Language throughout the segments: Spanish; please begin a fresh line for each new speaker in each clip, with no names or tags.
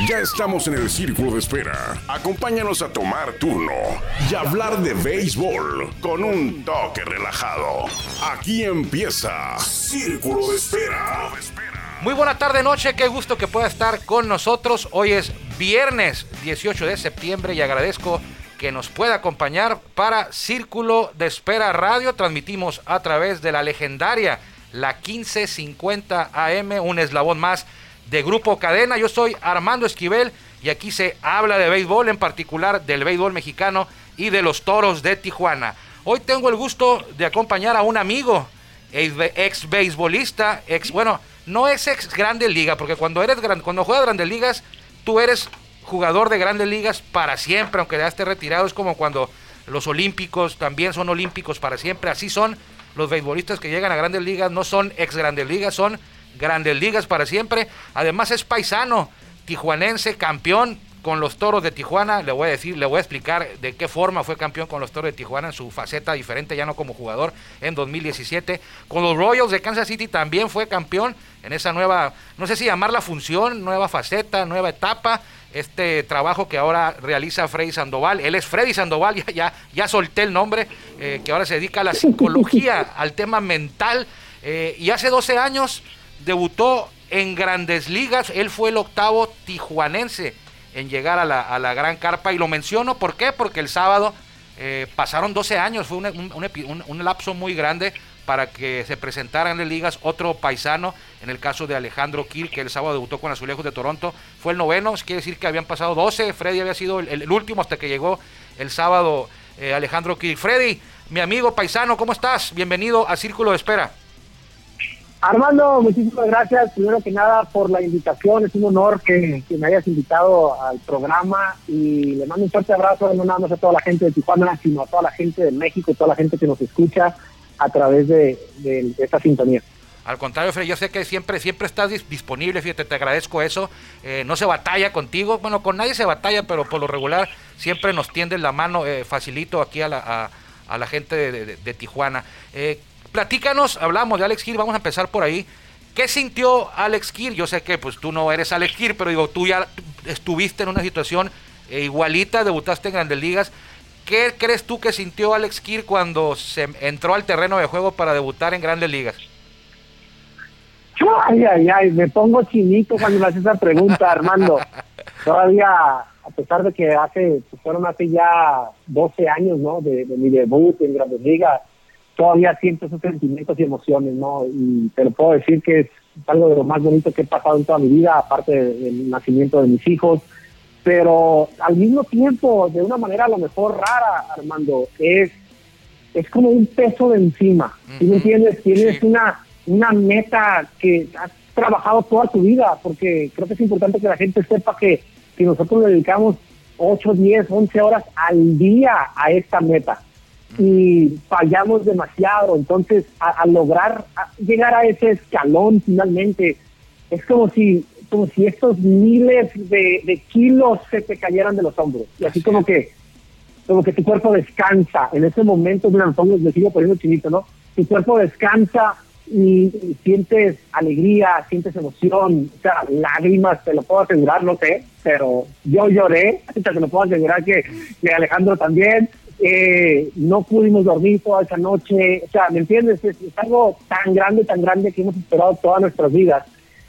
Ya estamos en el círculo de espera. Acompáñanos a tomar turno y hablar de béisbol con un toque relajado. Aquí empieza Círculo de Espera.
Muy buena tarde, noche. Qué gusto que pueda estar con nosotros. Hoy es viernes 18 de septiembre y agradezco que nos pueda acompañar para Círculo de Espera Radio. Transmitimos a través de la legendaria la 1550 AM, un eslabón más de Grupo Cadena. Yo soy Armando Esquivel y aquí se habla de béisbol, en particular del béisbol mexicano y de los toros de Tijuana. Hoy tengo el gusto de acompañar a un amigo, ex beisbolista, ex, bueno, no es ex Grandes Ligas, porque cuando eres cuando juegas Grandes Ligas, tú eres jugador de Grandes Ligas para siempre, aunque ya retirado, es como cuando los olímpicos también son olímpicos para siempre, así son los beisbolistas que llegan a Grandes Ligas, no son ex Grandes Ligas, son Grandes Ligas para siempre. Además es paisano, tijuanense, campeón con los Toros de Tijuana. Le voy a decir, le voy a explicar de qué forma fue campeón con los Toros de Tijuana en su faceta diferente, ya no como jugador en 2017. Con los Royals de Kansas City también fue campeón en esa nueva, no sé si llamarla función, nueva faceta, nueva etapa. Este trabajo que ahora realiza Freddy Sandoval, él es Freddy Sandoval, ya, ya, ya solté el nombre, eh, que ahora se dedica a la psicología, al tema mental. Eh, y hace 12 años debutó en grandes ligas, él fue el octavo tijuanense en llegar a la, gran carpa y lo menciono, ¿por qué? Porque el sábado eh, pasaron 12 años, fue un, lapso muy grande para que se presentara en las ligas otro paisano, en el caso de Alejandro Kir, que el sábado debutó con Azulejos de Toronto, fue el noveno, quiere decir que habían pasado 12, Freddy había sido el, último hasta que llegó el sábado eh, Alejandro Kir. Freddy, mi amigo paisano, ¿cómo estás? Bienvenido a Círculo de Espera.
Armando, muchísimas gracias, primero que nada, por la invitación. Es un honor que, me hayas invitado al programa y le mando un fuerte abrazo, no nada a toda la gente de Tijuana, sino a toda la gente de México, toda la gente que nos escucha a través de, esta sintonía.
Al contrario, Fred, yo sé que siempre, siempre estás disponible, fíjate, te agradezco eso. Eh, no se batalla contigo, bueno, con nadie se batalla, pero por lo regular siempre nos tienden la mano, eh, facilito aquí a la, a, la gente de, Tijuana. Eh, platícanos, hablamos de Alex Gil, vamos a empezar por ahí. ¿Qué sintió Alex Kir? Yo sé que pues tú no eres Alex Kir, pero digo, tú ya estuviste en una situación eh, igualita, debutaste en Grandes Ligas. ¿Qué crees tú que sintió Alex Kir cuando se entró al terreno de juego para debutar en Grandes Ligas?
Ay, ay, ay, me pongo chinito cuando me haces esa pregunta, Armando. Todavía, a pesar de que hace, pues, fueron hace ya 12 años, ¿no? De, de mi debut en Grandes Ligas, todavía siento esos sentimientos y emociones, ¿no? Y te lo puedo decir que es algo de lo más bonito que he pasado en toda mi vida, aparte del nacimiento de mis hijos. Pero al mismo tiempo, de una manera a lo mejor rara, Armando, es, es como un peso de encima. ¿Sí me entiendes? Tienes una, una meta que has trabajado toda tu vida, porque creo que es importante que la gente sepa que, que nosotros le dedicamos 8, 10, 11 horas al día a esta meta y fallamos demasiado. Entonces, al lograr llegar a ese escalón finalmente, es como si como si estos miles de, kilos se te cayeran de los hombros. Y así como que como que tu cuerpo descansa. En ese momento, mira, me me sigo poniendo chinito, ¿no? Tu cuerpo descansa y, sientes alegría, sientes emoción, o sea, lágrimas, te lo puedo asegurar, no sé, pero yo lloré, te lo puedo asegurar que, que Alejandro también, eh, no pudimos dormir toda esa noche, o sea, ¿me entiendes? Es, algo tan grande, tan grande que hemos esperado todas nuestras vidas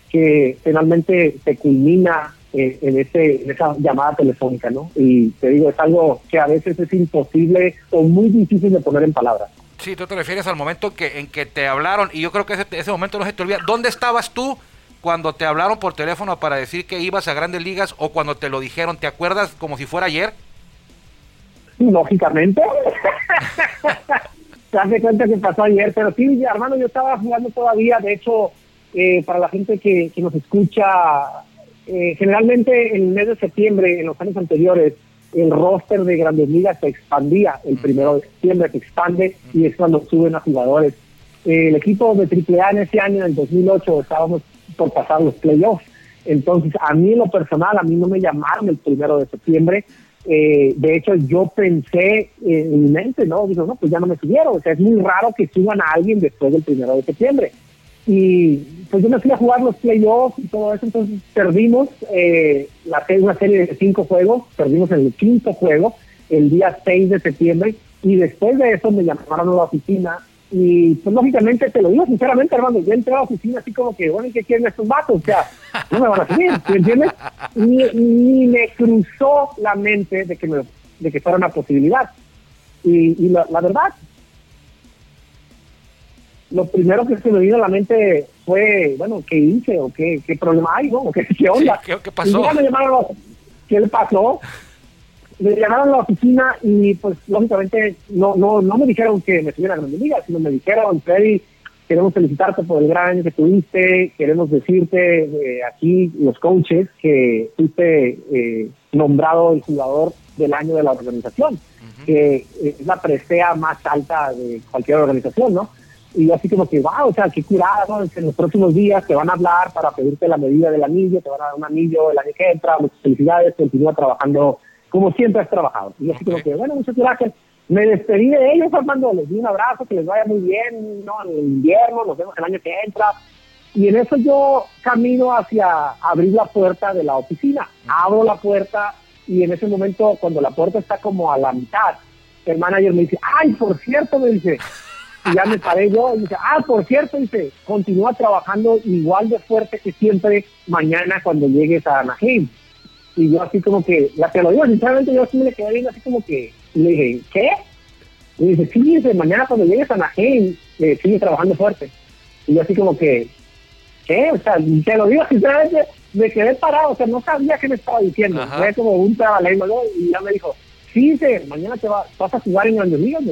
que finalmente se culmina eh, en, ese, en esa llamada telefónica, ¿no? Y te digo, es algo que a veces es imposible o muy difícil de poner en palabras.
Sí, tú te refieres al momento que, en que te hablaron, y yo creo que ese, ese momento no se te olvida. ¿Dónde estabas tú cuando te hablaron por teléfono para decir que ibas a grandes ligas o cuando te lo dijeron? ¿Te acuerdas como si fuera ayer?
Lógicamente. Se hace cuenta que pasó ayer, pero sí, hermano, yo estaba jugando todavía, de hecho, eh, para la gente que, nos escucha, eh, generalmente en el mes de septiembre, en los años anteriores, el roster de Grandes Ligas se expandía, el primero de septiembre se expande y es cuando suben a jugadores. el equipo de AAA en ese año, en el 2008, estábamos por pasar los playoffs. Entonces, a mí en lo personal, a mí no me llamaron el primero de septiembre, eh, de hecho, yo pensé en mi mente, ¿no? Digo, no, pues ya no me subieron. O sea, es muy raro que suban a alguien después del primero de septiembre. Y pues yo me fui a jugar los playoffs y todo eso, entonces perdimos eh, la, una serie de cinco juegos, perdimos el quinto juego, el día 6 de septiembre, y después de eso me llamaron a la oficina y pues lógicamente te lo digo sinceramente, hermano, yo entré a la oficina así como que, bueno, ¿y qué quieren estos vatos? O sea, no me van a seguir, ¿me entiendes? Ni, ni me cruzó la mente de que, me, de que fuera una posibilidad. Y, y la, la, verdad, lo primero que se me vino a la mente fue, bueno, ¿qué hice? ¿O qué, qué problema hay? ¿no? ¿Qué, qué onda?
Sí, ¿qué, ¿qué, pasó?
Y ya me llamaron, ¿qué le pasó? Me llamaron a la oficina y pues lógicamente no no no me dijeron que me estuviera en la liga, sino me dijeron, Freddy, queremos felicitarte por el gran año que tuviste, queremos decirte eh, aquí los coaches que fuiste eh, nombrado el jugador del año de la organización, uh -huh. que es la presea más alta de cualquier organización, ¿no? Y así como que, wow, o sea, qué curada, ¿no? En los próximos días te van a hablar para pedirte la medida del anillo, te van a dar un anillo el año que entra, muchas felicidades, continúa trabajando como siempre has trabajado. Y así okay. como que, bueno, muchas gracias. Me despedí de ellos, Armando, les di un abrazo, que les vaya muy bien, ¿no? En el invierno, nos vemos el año que entra. Y en eso yo camino hacia abrir la puerta de la oficina. Abro la puerta y en ese momento, cuando la puerta está como a la mitad, el manager me dice, ay, por cierto, me dice, y ya me paré yo y dice, ah, por cierto, dice, continúa trabajando igual de fuerte que siempre mañana cuando llegues a Anaheim y yo así como que, ya te lo digo, sinceramente yo sí me quedé viendo así como que, y le dije, ¿qué? Y dice, sí, dice, mañana cuando llegues a Anaheim, eh, sigue trabajando fuerte. Y yo así como que, ¿qué? O sea, te lo digo sinceramente, me quedé parado, o sea, no sabía qué me estaba diciendo. Ajá. Fue como un trabalengua, ¿no? Y ya me dijo, sí, dice, mañana te va, vas a jugar en Grandes Ligas,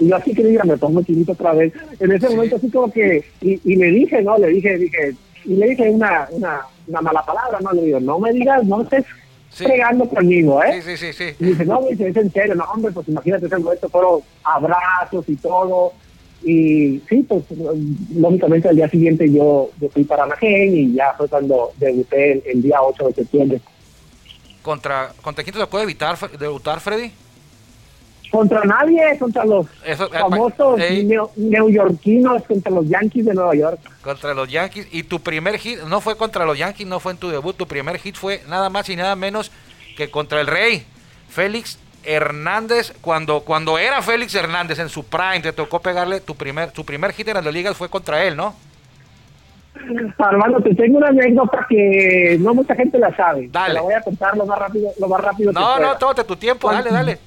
y yo así que diga, me pongo chinito otra vez. En ese sí. momento así como que, y, y le dije, ¿no? Le dije, dije, y le dije una, una, una mala palabra, ¿no? Le digo, no me digas, no estés sí. pegando conmigo, ¿eh?
Sí, sí, sí, sí.
Y dice, no, dice, es en serio, no, hombre, pues imagínate, ese esto fueron abrazos y todo. Y sí, pues lógicamente al día siguiente yo, yo fui para Anaheim y ya fue cuando debuté el, el día 8 de septiembre.
¿Contra, contra quién te puede evitar debutar, Freddy?
Contra nadie, contra los Eso, famosos eh, neo, neoyorquinos, contra los Yankees de Nueva York.
Contra los Yankees. Y tu primer hit no fue contra los Yankees, no fue en tu debut. Tu primer hit fue nada más y nada menos que contra el Rey, Félix Hernández. Cuando, cuando era Félix Hernández en su prime, te tocó pegarle tu primer, tu primer hit en las ligas fue contra él, ¿no?
Armando, te tengo una anécdota que no mucha gente la sabe.
Dale.
Te la voy a contar lo más rápido, lo más rápido
no,
que
no, tómate tu tiempo, dale, dale.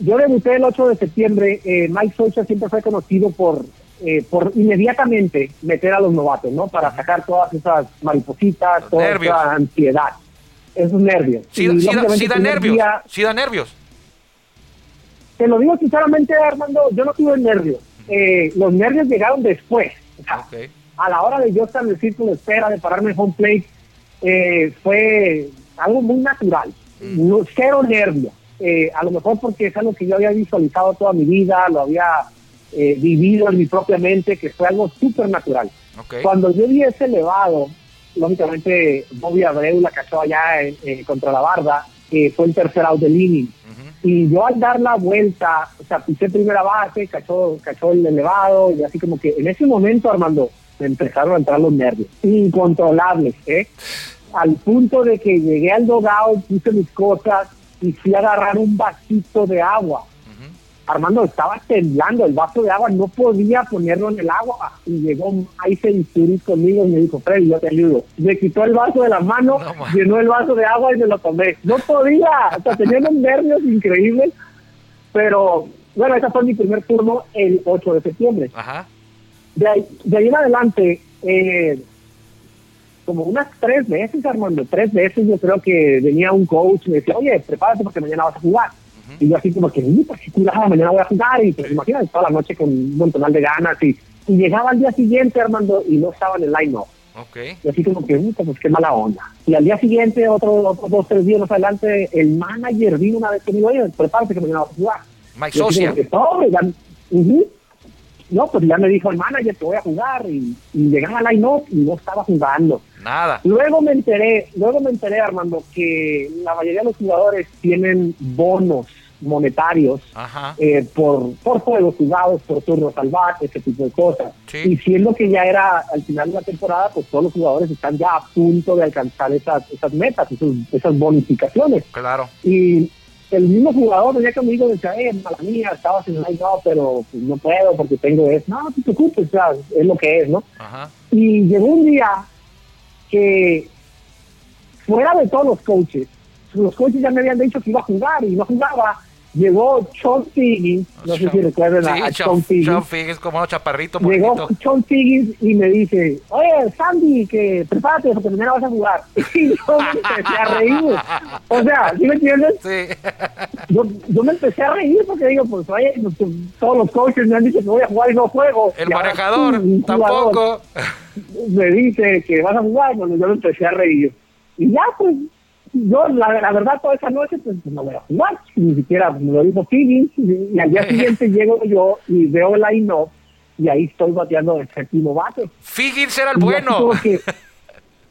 Yo debuté el 8 de septiembre. Eh, Mike Socha siempre fue conocido por, eh, por inmediatamente meter a los novatos, ¿no? Para sacar todas esas maripositas,
Los
toda
nervios.
esa ansiedad, esos nervios.
Sí,
Y,
sí, da, sí da nervios,
día-
sí da nervios.
te lo digo sinceramente, Armando, yo no tuve nervios. Eh, los nervios llegaron después. O sea,
Ok.
a la hora de yo estar en el círculo de espera, de pararme en home plate, eh, fue algo muy natural.
Mm.
No, cero nervio. Eh, a lo mejor porque es algo que yo había visualizado toda mi vida, lo había eh, vivido en mi propia mente, que fue algo súper natural.
Ok.
Cuando yo vi ese elevado, lógicamente Bobby Abreu la cachó allá eh, contra la barda, que fue el tercer out del inning.
Ujú.
Y yo al dar la vuelta, o sea, pisé primera base, cachó, cachó el elevado, y así como que en ese momento, Armando, me empezaron a entrar los nervios, incontrolables, ¿eh? Al punto de que llegué al dogado, puse mis cosas y fui a agarrar un vasito de agua. Armando estaba temblando, el vaso de agua no podía ponerlo en el agua y llegó Mike Isturiz conmigo y me dijo, Freddy, yo te ayudo. Me quitó el vaso de la mano,
No, man.
llenó el vaso de agua y me lo tomé. No podía, o sea, tenía unos nervios increíbles, pero bueno, ese fue mi primer turno el 8 de septiembre.
Ajá.
De ahí, de ahí en adelante, eh, como unas tres veces, Armando, tres veces yo creo que venía un coach y me decía, oye, prepárate porque mañana vas a jugar. Y yo así como que, "Uy, pues qué curada, mañana voy a jugar. Y pues imagínate, toda la noche con un montonal de ganas. Y, y llegaba al día siguiente, Armando, y no estaba en el line-up.
Ok.
Y así como que, "Uy, pues qué mala onda. Y al día siguiente, otro, otros dos, tres días más adelante, el manager vino una vez que me dijo, oye, prepárate que mañana vas a jugar.
Mike
Y así
Socia.
como que, "Pobre, ya- ujú". No, pues ya me dijo el manager que voy a jugar y, y llegaba al line-up y no estaba jugando.
Nada.
Luego me enteré, luego me enteré, Armando, que la mayoría de los jugadores tienen bonos monetarios eh, por, por juegos jugados, por turnos al bat, ese tipo de cosas.
Sí.
Y siendo que ya era al final de la temporada, pues todos los jugadores están ya a punto de alcanzar esas, esas metas, esos- esas bonificaciones.
Claro.
Y el mismo jugador venía conmigo y decía, eh, mala mía, estabas en el line no, pero pues, no puedo porque tengo esto. No, no te preocupes, o sea, es lo que es, ¿no?
Ajá.
Y llegó un día que, fuera de todos los coaches, los coaches ya me habían dicho que iba a jugar y no jugaba. Llegó Sean Figgins, no sé si recuerdan a, a
Sí,
Sean Figgins.
Sean Figgins, como un chaparrito
Llegó
bonito.
Sean Figgins y me dice, oye, Sandy, que prepárate porque mañana vas a jugar. Y yo me empecé a reír. O sea, ¿sí me entiendes?
Sí.
Yo, yo me empecé a reír porque digo, pues, oye, pues, todos los coaches me han dicho que voy a jugar y no juego.
El
ahora
manejador tampoco.
me dice que vas a jugar, bueno, yo me empecé a reír. Y ya, pues, yo, la, la verdad, toda esa noche, pues, no voy a jugar. Ni siquiera me lo dijo Figgins. Y, al día siguiente llego yo y veo el line-up y ahí estoy bateando el séptimo bate.
Figgins era el
Y
bueno.
que,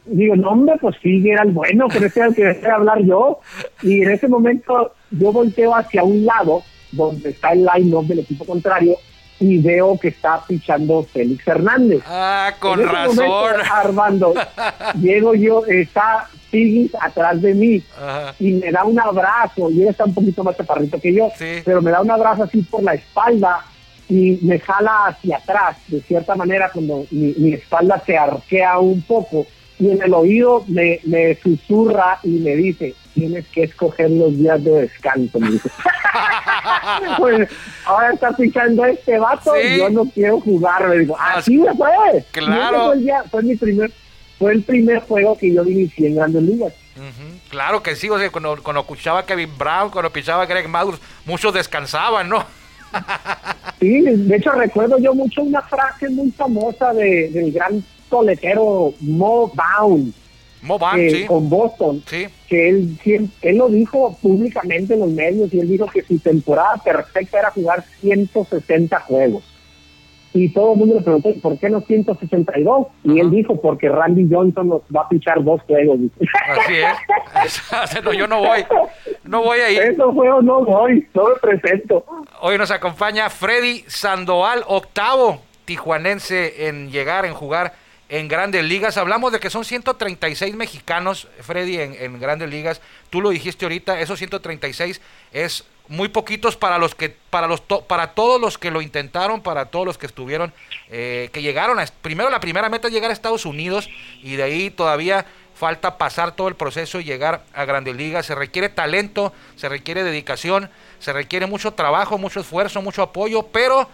digo, no, hombre, pues Figgins era el bueno, pero ese era el que dejé de hablar yo. Y en ese momento yo volteo hacia un lado, donde está el line-up del equipo contrario, y veo que está pichando Félix Hernández.
Ah, con
En ese
razón.
momento, Armando, llego yo, está Figgins atrás de mí
Ajá.
y me da un abrazo, y él está un poquito más chaparrito que yo,
Sí.
pero me da un abrazo así por la espalda y me jala hacia atrás, de cierta manera, cuando mi, mi espalda se arquea un poco, y en el oído me, me susurra y me dice, tienes que escoger los días de descanso, me dice. pues ahora está pichando este vato
Sí.
y yo no quiero jugar, me digo, así me fue.
Claro.
Fue, el día- fue mi primer, fue el primer juego que yo inicié en Grandes Ligas.
Ujú. Claro que sí, o sea, cuando, cuando escuchaba Kevin Brown, cuando pichaba Greg Maddux, muchos descansaban, ¿no?
Sí, de hecho recuerdo yo mucho una frase muy famosa de, del gran toletero Mo Bound
Mo Van,
eh,
sí.
con Boston,
Sí.
que él, él lo dijo públicamente en los medios y él dijo que su temporada perfecta era jugar 160 juegos. Y todo el mundo le preguntó, ¿y ¿por qué no 162? Y
Ajá.
él dijo, porque Randy Johnson nos va a pichar dos juegos.
Así es. no, yo no voy. No voy a ir.
Esos juegos no voy, no me presento.
Hoy nos acompaña Freddy Sandoval, octavo tijuanense en llegar, en jugar en grandes ligas. Hablamos de que son 136 mexicanos, Freddy, en, en grandes ligas. Tú lo dijiste ahorita, esos 136 es muy poquitos para los que para los to- para todos los que lo intentaron para todos los que estuvieron eh, que llegaron a primero la primera meta es llegar a Estados Unidos y de ahí todavía falta pasar todo el proceso y llegar a grandes ligas. Se requiere talento se requiere dedicación se requiere mucho trabajo mucho esfuerzo mucho apoyo pero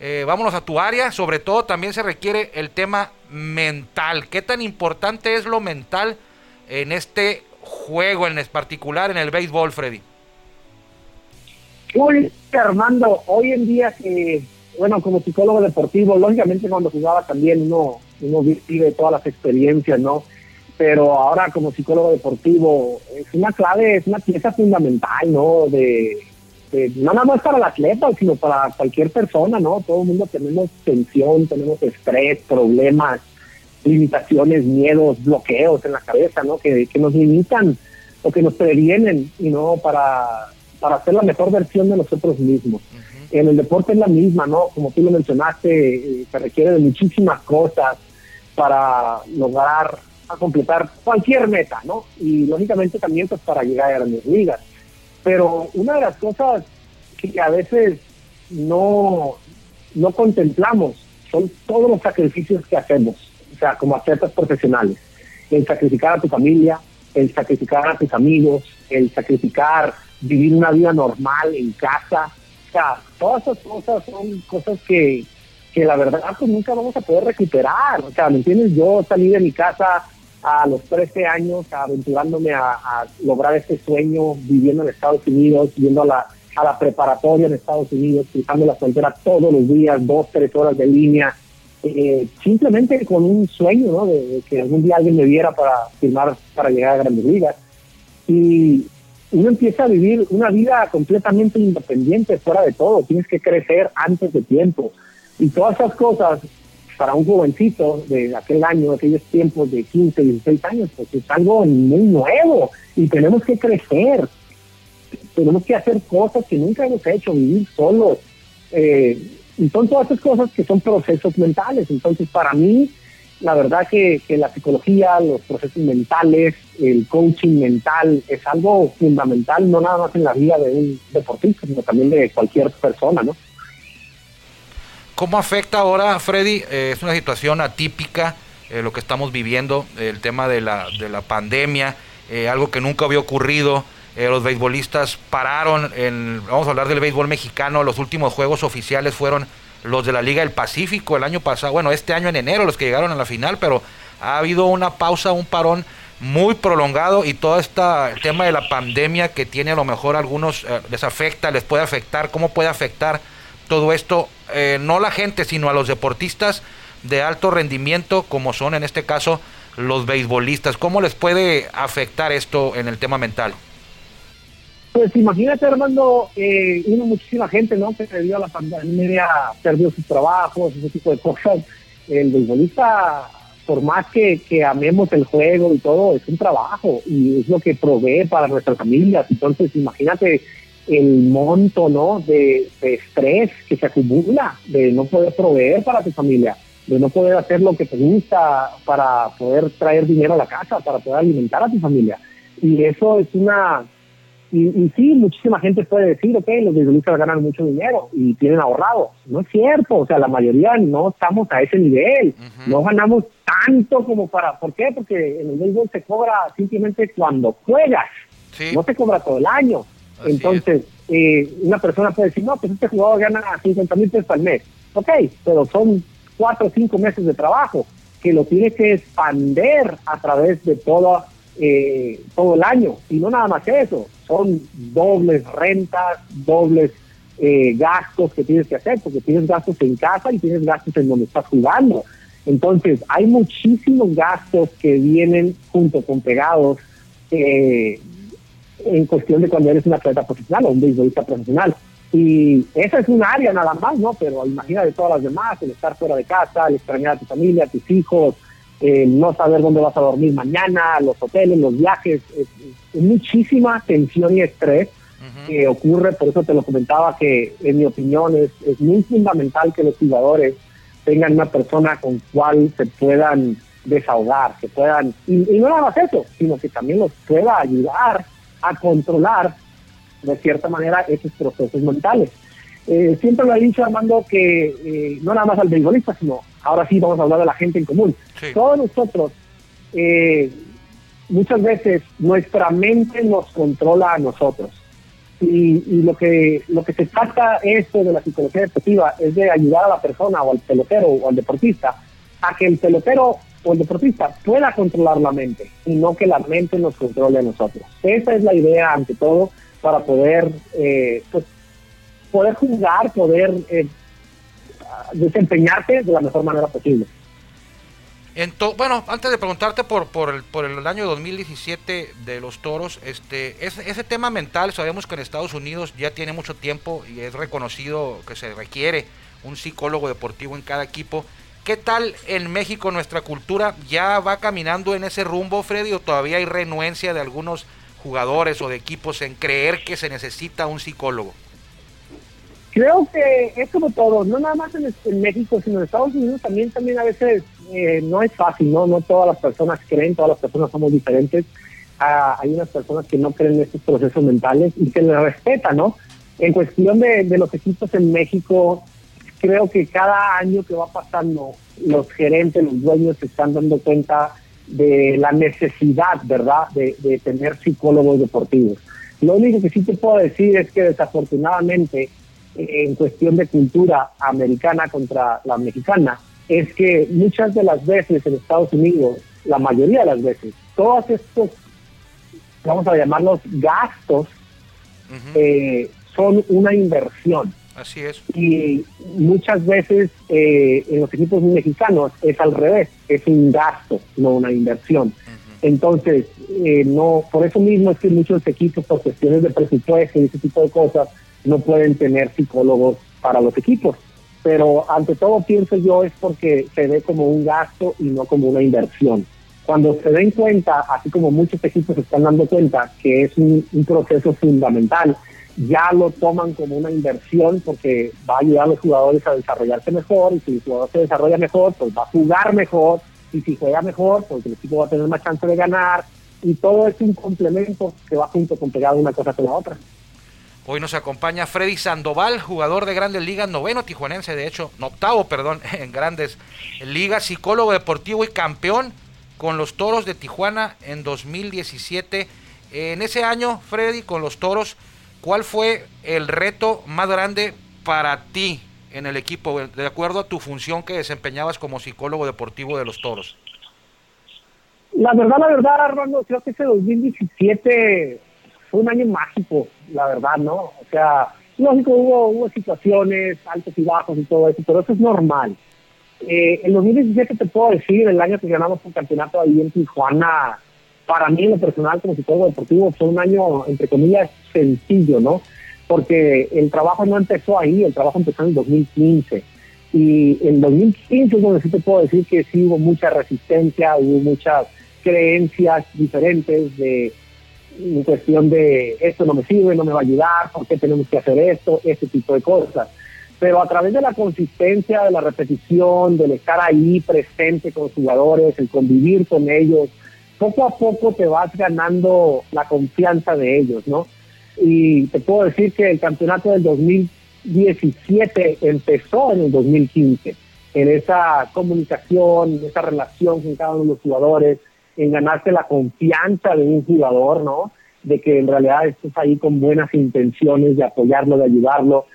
eh, vámonos a tu área. Sobre todo también se requiere el tema mental. Qué tan importante es lo mental en este juego en particular en el béisbol Freddy
Uy, Armando, hoy en día que, bueno, como psicólogo deportivo, lógicamente cuando jugaba también uno, uno vive todas las experiencias, ¿no? Pero ahora como psicólogo deportivo es una clave, es una pieza fundamental, ¿no? De, de- no nada más para el atleta, sino para cualquier persona, ¿no? Todo el mundo tenemos tensión, tenemos estrés, problemas, limitaciones, miedos, bloqueos en la cabeza, ¿no? Que, que nos limitan o que nos previenen, y no para, para ser la mejor versión de nosotros mismos. En el deporte es la misma, ¿no? Como tú lo mencionaste, eh, se requiere de muchísimas cosas para lograr a completar cualquier meta, ¿no? Y lógicamente también pues para llegar a grandes ligas. Pero una de las cosas que a veces no, no contemplamos son todos los sacrificios que hacemos, o sea, como atletas profesionales. El sacrificar a tu familia, el sacrificar a tus amigos, el sacrificar vivir una vida normal en casa. O sea, todas esas cosas son cosas que, que la verdad pues nunca vamos a poder recuperar. O sea, ¿me entiendes? Yo salí de mi casa a los 13 años aventurándome a, lograr este sueño, viviendo en Estados Unidos, yendo a la, a la preparatoria en Estados Unidos, cruzando la frontera todos los días, dos, tres horas de línea, eh, simplemente con un sueño, ¿no? De, que algún día alguien me viera para firmar, para llegar a grandes ligas. Y uno empieza a vivir una vida completamente independiente, fuera de todo. Tienes que crecer antes de tiempo. Y todas esas cosas, para un jovencito de aquel año, aquellos tiempos de 15, 16 años, pues es algo muy nuevo y tenemos que crecer. tenemos que hacer cosas que nunca hemos hecho, vivir solos. Eh, y son todas esas cosas que son procesos mentales. Entonces, para mí, la verdad que, la psicología, los procesos mentales, el coaching mental es algo fundamental, no nada más en la vida de un deportista, sino también de cualquier persona, ¿no?
¿Cómo afecta ahora, Freddy? Eh, es una situación atípica eh, lo que estamos viviendo, el tema de la, de la pandemia, eh, algo que nunca había ocurrido. Los beisbolistas pararon, en, vamos a hablar del béisbol mexicano, los últimos juegos oficiales fueron los de la Liga del Pacífico el año pasado, bueno, este año en enero los que llegaron a la final, pero ha habido una pausa, un parón muy prolongado y todo este tema de la pandemia que tiene a lo mejor algunos eh, les afecta, les puede afectar, cómo puede afectar todo esto, eh, no la gente, sino a los deportistas de alto rendimiento, como son en este caso los beisbolistas. ¿Cómo les puede afectar esto en el tema mental?
Pues imagínate, Armando, eh, muchísima gente, ¿no? Que debido a la pandemia perdió sus trabajos, ese tipo de cosas. El beisbolista, por más que, amemos el juego y todo, es un trabajo y es lo que provee para nuestras familias. Entonces, imagínate el monto, ¿no? De estrés que se acumula, de no poder proveer para tu familia, de no poder hacer lo que te gusta para poder traer dinero a la casa, para poder alimentar a tu familia. Y eso es una y, sí, muchísima gente puede decir, ok, los beisbolistas ganan mucho dinero y tienen ahorrado. No es cierto, o sea, la mayoría no estamos a ese nivel, no ganamos tanto como para... ¿Por qué? Porque en el béisbol se cobra simplemente cuando juegas, no se cobra todo el año. Entonces, eh, una persona puede decir, no, pues este jugador gana 50 mil pesos al mes. Ok, pero son cuatro o cinco meses de trabajo que lo tiene que expander a través de toda eh, todo el año. Y no nada más eso, son dobles rentas, dobles eh, gastos que tienes que hacer, porque tienes gastos en casa y tienes gastos en donde estás jugando. Entonces, hay muchísimos gastos que vienen junto con pegados eh, en cuestión de cuando eres un atleta profesional o un beisbolista profesional. Y esa es un área nada más, ¿no? Pero imagínate todas las demás, el estar fuera de casa, el extrañar a tu familia, a tus hijos, eh, no saber dónde vas a dormir mañana, los hoteles, los viajes, es, muchísima tensión y estrés que ocurre, por eso te lo comentaba que en mi opinión es, es muy fundamental que los jugadores tengan una persona con cual se puedan desahogar, que puedan, y, no nada más eso, sino que también los pueda ayudar a controlar de cierta manera esos procesos mentales. Eh, siempre lo he dicho Armando que eh, no nada más al beisbolista, sino ahora sí vamos a hablar de la gente en común. Todos nosotros, eh, muchas veces nuestra mente nos controla a nosotros. Y, lo que lo que se trata esto de la psicología deportiva es de ayudar a la persona o al pelotero o al deportista a que el pelotero o el deportista pueda controlar la mente y no que la mente nos controle a nosotros. Esa es la idea ante todo para poder eh, pues, poder jugar, poder eh, desempeñarte de la mejor manera posible.
bueno, antes de preguntarte por, por, el, por el año 2017 de los toros, este, ese, ese tema mental, sabemos que en Estados Unidos ya tiene mucho tiempo y es reconocido que se requiere un psicólogo deportivo en cada equipo. ¿Qué tal en México nuestra cultura ya va caminando en ese rumbo, Freddy, o todavía hay renuencia de algunos jugadores o de equipos en creer que se necesita un psicólogo?
Creo que es como todo, no nada más en, México, sino en Estados Unidos también, también a veces eh, no es fácil, ¿no? No todas las personas creen, todas las personas somos diferentes. Ah, hay unas personas que no creen en estos procesos mentales y que les respeta, ¿no? En cuestión de, los equipos en México, creo que cada año que va pasando, los gerentes, los dueños se están dando cuenta de la necesidad, ¿verdad?, de, de tener psicólogos deportivos. Lo único que sí te puedo decir es que desafortunadamente en cuestión de cultura americana contra la mexicana es que muchas de las veces en Estados Unidos, la mayoría de las veces, todos estos, vamos a llamarlos gastos, eh, son una inversión.
Así es.
Y muchas veces eh, en los equipos mexicanos es al revés, es un gasto, no una inversión. Entonces, eh, no, por eso mismo es que muchos equipos, por cuestiones de presupuesto y ese tipo de cosas, no pueden tener psicólogos para los equipos. Pero ante todo pienso yo es porque se ve como un gasto y no como una inversión. cuando se den cuenta, así como muchos equipos se están dando cuenta que es un, proceso fundamental, ya lo toman como una inversión porque va a ayudar a los jugadores a desarrollarse mejor y si el jugador se desarrolla mejor, pues va a jugar mejor y si juega mejor, pues el equipo va a tener más chance de ganar y todo es un complemento que va junto con pegado una cosa con la otra.
Hoy nos acompaña Freddy Sandoval, jugador de Grandes Ligas, noveno tijuanense, de hecho, octavo, perdón, en Grandes Ligas, psicólogo deportivo y campeón con los Toros de Tijuana en 2017. En ese año, Freddy, con los Toros, ¿cuál fue el reto más grande para ti en el equipo, de acuerdo a tu función que desempeñabas como psicólogo deportivo de los Toros?
La verdad, la verdad, Armando, creo que ese 2017 fue un año mágico, la verdad, ¿no? O sea, lógico, hubo, hubo situaciones, altos y bajos y todo eso, pero eso es normal. Eh, en 2017 te puedo decir, el año que ganamos un campeonato ahí en Tijuana, para mí en lo personal como psicólogo deportivo fue un año, entre comillas, sencillo, ¿no? Porque el trabajo no empezó ahí, el trabajo empezó en el 2015. Y en 2015 es donde sí te puedo decir que sí hubo mucha resistencia, hubo muchas creencias diferentes de en cuestión de esto no me sirve, no me va a ayudar, por qué tenemos que hacer esto, ese tipo de cosas. Pero a través de la consistencia, de la repetición, del estar ahí presente con los jugadores, el convivir con ellos, poco a poco te vas ganando la confianza de ellos, ¿no? Y te puedo decir que el campeonato del 2017 empezó en el 2015, en esa comunicación, en esa relación con cada uno de los jugadores, en ganarse la confianza de un jugador, ¿no? De que en realidad estás ahí con buenas intenciones de apoyarlo, de ayudarlo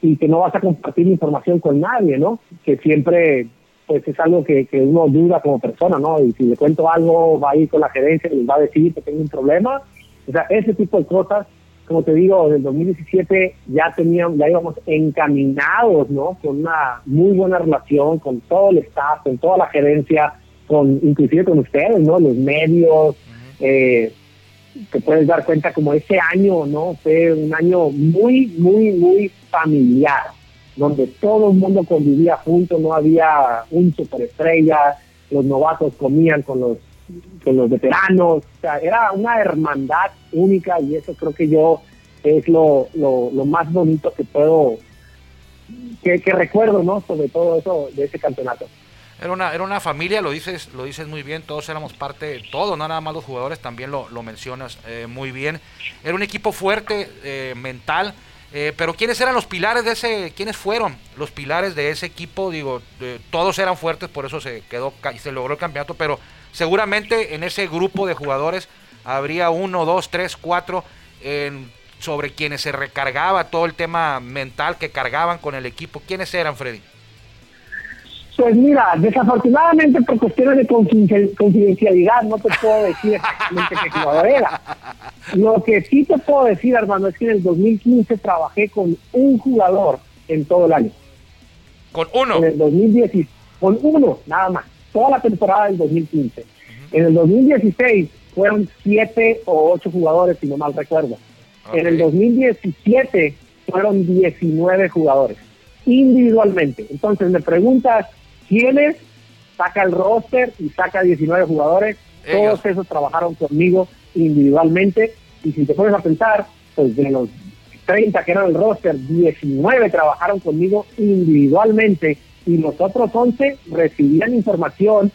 y que no vas a compartir información con nadie, ¿no? Que siempre pues es algo que, que uno duda como persona, ¿no? Y si le cuento algo, va a ir con la gerencia y les va a decir que tengo un problema. O sea, ese tipo de cosas, como te digo, en el 2017 ya teníamos, ya íbamos encaminados, ¿no? Con una muy buena relación con todo el staff, con toda la gerencia, con inclusive con ustedes, ¿no? Los medios, eh, te puedes dar cuenta como ese año, ¿no? Fue un año muy, muy, muy familiar, donde todo el mundo convivía junto, no había un superestrella, los novatos comían con los con los veteranos, o sea, era una hermandad única y eso creo que yo es lo, lo, lo más bonito que puedo, que, que recuerdo, ¿no? Sobre todo eso de ese campeonato.
Era una, era una familia, lo dices, lo dices muy bien, todos éramos parte de todo, no nada más los jugadores, también lo, lo mencionas eh, muy bien. Era un equipo fuerte, eh, mental, eh, pero ¿quiénes eran los pilares de ese, quiénes fueron los pilares de ese equipo? Digo, todos eran fuertes, por eso se quedó, se logró el campeonato, pero seguramente en ese grupo de jugadores habría uno, dos, tres, cuatro sobre quienes se recargaba todo el tema mental que cargaban con el equipo. ¿Quiénes eran, Freddy?
Pues mira, desafortunadamente por cuestiones de confidencialidad no te puedo decir exactamente qué jugador era. Lo que sí te puedo decir, hermano, es que en el 2015 trabajé con un jugador en todo el año.
¿Con uno?
En el 2016, con uno, nada más. Toda la temporada del 2015. En el 2016 fueron siete o ocho jugadores, si no mal recuerdo. En el 2017 fueron 19 jugadores individualmente. Entonces me preguntas ¿Quiénes? Saca el roster y saca 19 jugadores. Todos esos trabajaron conmigo individualmente. Y si te pones a pensar, pues de los 30 que eran el roster, 19 trabajaron conmigo individualmente y los otros 11 recibían información,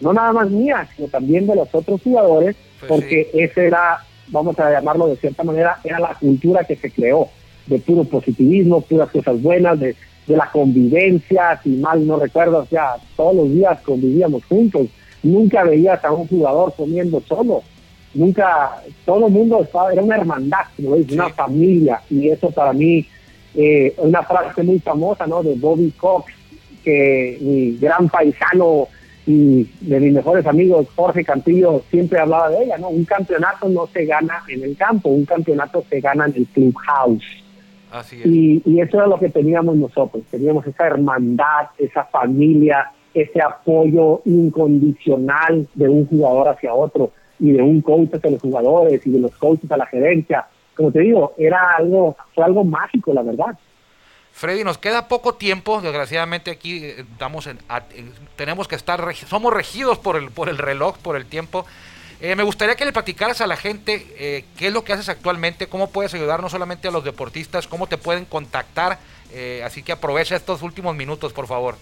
no nada más mía, sino también de los otros jugadores, pues porque ese era, vamos a llamarlo de cierta manera, era la cultura que se creó, de puro positivismo, puras cosas buenas, de de la convivencia, si mal no recuerdo, o sea, todos los días convivíamos juntos, nunca veías a un jugador comiendo solo, nunca, todo el mundo estaba, era una hermandad, como una familia, y eso para mí, eh, una frase muy famosa, ¿no? De Bobby Cox, que mi gran paisano y de mis mejores amigos, Jorge Cantillo, siempre hablaba de ella, ¿no? Un campeonato no se gana en el campo, un campeonato se gana en el clubhouse. Y, eso era lo que teníamos nosotros, teníamos esa hermandad, esa familia, ese apoyo incondicional de un jugador hacia otro y de un coach hacia los jugadores y de los coaches a la gerencia. Como te digo, era algo, fue algo mágico, la verdad.
Freddy, nos queda poco tiempo, desgraciadamente aquí eh, estamos en, tenemos que estar, somos regidos por el, por el reloj, por el tiempo. Eh, me gustaría que le platicaras a la gente eh, qué es lo que haces actualmente, cómo puedes ayudar no solamente a los deportistas, cómo te pueden contactar. Eh, así que aprovecha estos últimos minutos, por favor.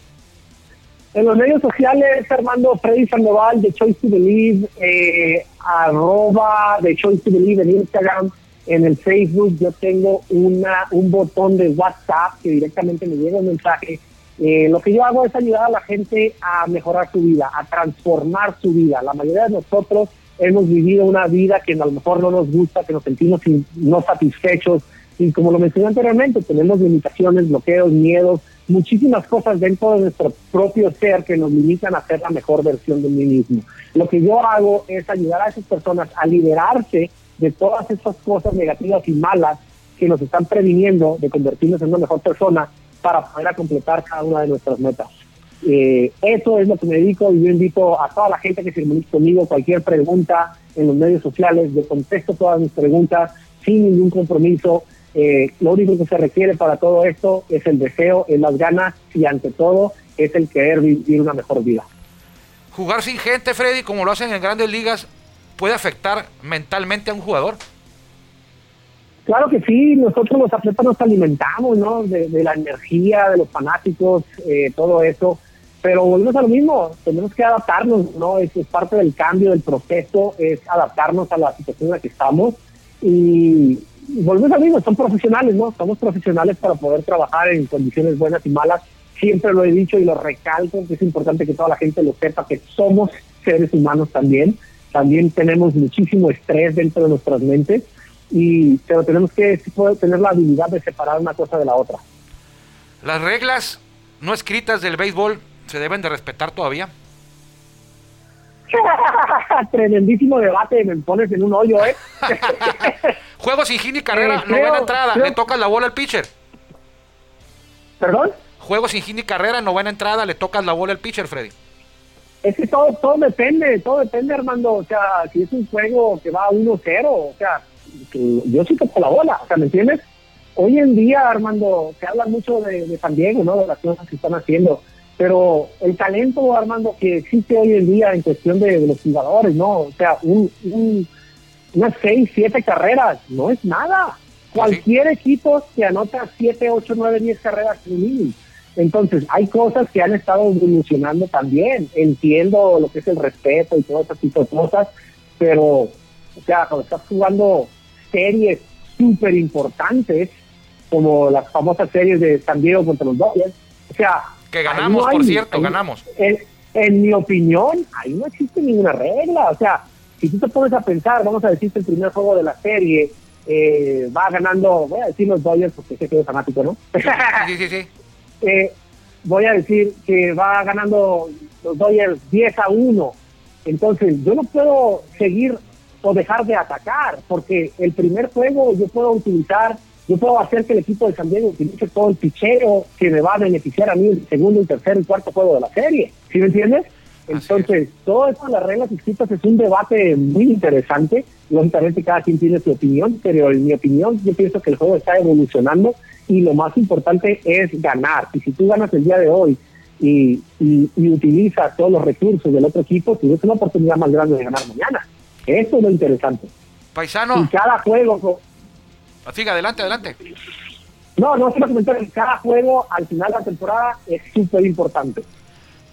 En los medios sociales, Armando Freddy Sandoval de Choice to Believe, eh, arroba de Choice to Believe en Instagram, en el Facebook yo tengo una un botón de WhatsApp que directamente me llega un mensaje. lo que yo hago es ayudar a la gente a mejorar su vida, a transformar su vida. La mayoría de nosotros hemos vivido una vida que a lo mejor no nos gusta, que nos sentimos no satisfechos. Y como lo mencioné anteriormente, tenemos limitaciones, bloqueos, miedos, muchísimas cosas dentro de nuestro propio ser que nos limitan a ser la mejor versión de mí mismo. Lo que yo hago es ayudar a esas personas a liberarse de todas esas cosas negativas y malas que nos están previniendo de convertirnos en una mejor persona para poder completar cada una de nuestras metas. Eh, eso es lo que me dedico y yo invito a toda la gente que se comunique conmigo, cualquier pregunta en los medios sociales, yo contesto todas mis preguntas sin ningún compromiso. Eh, lo único que se requiere para todo esto es el deseo, es las ganas y ante todo es el querer vivir una mejor vida.
Jugar sin gente, Freddy, como lo hacen en grandes ligas, puede afectar mentalmente a un jugador.
Claro que sí, nosotros los atletas nos alimentamos, ¿no? De, la energía, de los fanáticos, eh, todo eso. Pero volvemos a lo mismo, tenemos que adaptarnos, ¿no? Es, parte del cambio, del proceso, es adaptarnos a la situación en la que estamos. Y volvemos a lo mismo, son profesionales, ¿no? Somos profesionales para poder trabajar en condiciones buenas y malas. Siempre lo he dicho y lo recalco, que es importante que toda la gente lo sepa, que somos seres humanos también. También tenemos muchísimo estrés dentro de nuestras mentes, y, pero tenemos que tener la habilidad de separar una cosa de la otra.
Las reglas no escritas del béisbol se deben de respetar todavía?
Tremendísimo debate, me pones en un hoyo, ¿eh?
Juego sin ni carrera, eh, novena entrada, le tocas la bola al pitcher.
¿Perdón?
Juego sin ni carrera, novena entrada, le tocas la bola al pitcher, Freddy.
Es que todo, todo depende, todo depende, Armando. O sea, si es un juego que va a 1-0, o sea, yo sí toco la bola, o sea, ¿me entiendes? Hoy en día, Armando, se habla mucho de, de San Diego, ¿no? De las cosas que están haciendo pero el talento, Armando, que existe hoy en día en cuestión de, los jugadores, ¿no? O sea, un, unas seis, siete carreras, no es nada. Cualquier equipo que anota siete, ocho, nueve, diez carreras mínimo. Entonces, hay cosas que han estado evolucionando también. Entiendo lo que es el respeto y todo ese tipo de cosas, pero, o sea, cuando estás jugando series súper importantes, como las famosas series de San Diego contra los Dodgers, o sea,
que ganamos, por cierto, ganamos.
En, mi opinión, ahí no existe ninguna regla. O sea, si tú te pones a pensar, vamos a decir que el primer juego de la serie eh, va ganando, voy a decir los Dodgers porque sé que es fanático, ¿no?
Sí, sí, sí.
eh, voy a decir que va ganando los Dodgers 10 a 1. Entonces, yo no puedo seguir o dejar de atacar, porque el primer juego yo puedo utilizar yo puedo hacer que el equipo de San Diego utilice todo el pichero que me va a beneficiar a mí el segundo, el tercer y cuarto juego de la serie. ¿Sí me entiendes? Entonces, todas las reglas escritas es un debate muy interesante. Lógicamente, cada quien tiene su opinión, pero en mi opinión, yo pienso que el juego está evolucionando y lo más importante es ganar. Y si tú ganas el día de hoy y, y, utilizas todos los recursos del otro equipo, tienes una oportunidad más grande de ganar mañana. Eso es lo interesante.
Paisano.
Y cada juego,
Siga, adelante, adelante.
No, no, quiero comentar que cada juego al final de la temporada es súper importante.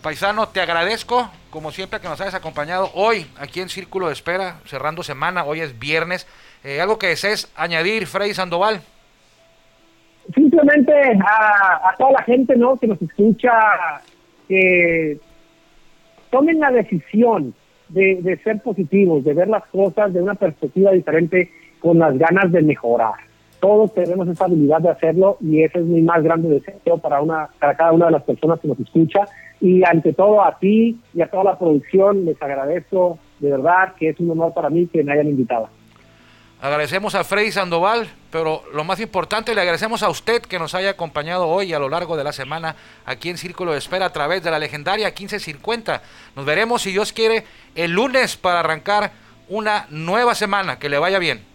Paisano, te agradezco, como siempre, que nos hayas acompañado hoy aquí en Círculo de Espera, cerrando semana. Hoy es viernes. Eh, ¿Algo que desees añadir, Freddy Sandoval?
Simplemente a, a, toda la gente ¿no? que nos escucha, que tomen la decisión de, de ser positivos, de ver las cosas de una perspectiva diferente con las ganas de mejorar. Todos tenemos esa habilidad de hacerlo y ese es mi más grande deseo para, una, para cada una de las personas que nos escucha. Y ante todo a ti y a toda la producción les agradezco de verdad que es un honor para mí que me hayan invitado.
Agradecemos a Freddy Sandoval, pero lo más importante, le agradecemos a usted que nos haya acompañado hoy a lo largo de la semana aquí en Círculo de Espera a través de la legendaria 1550. Nos veremos, si Dios quiere, el lunes para arrancar una nueva semana. Que le vaya bien.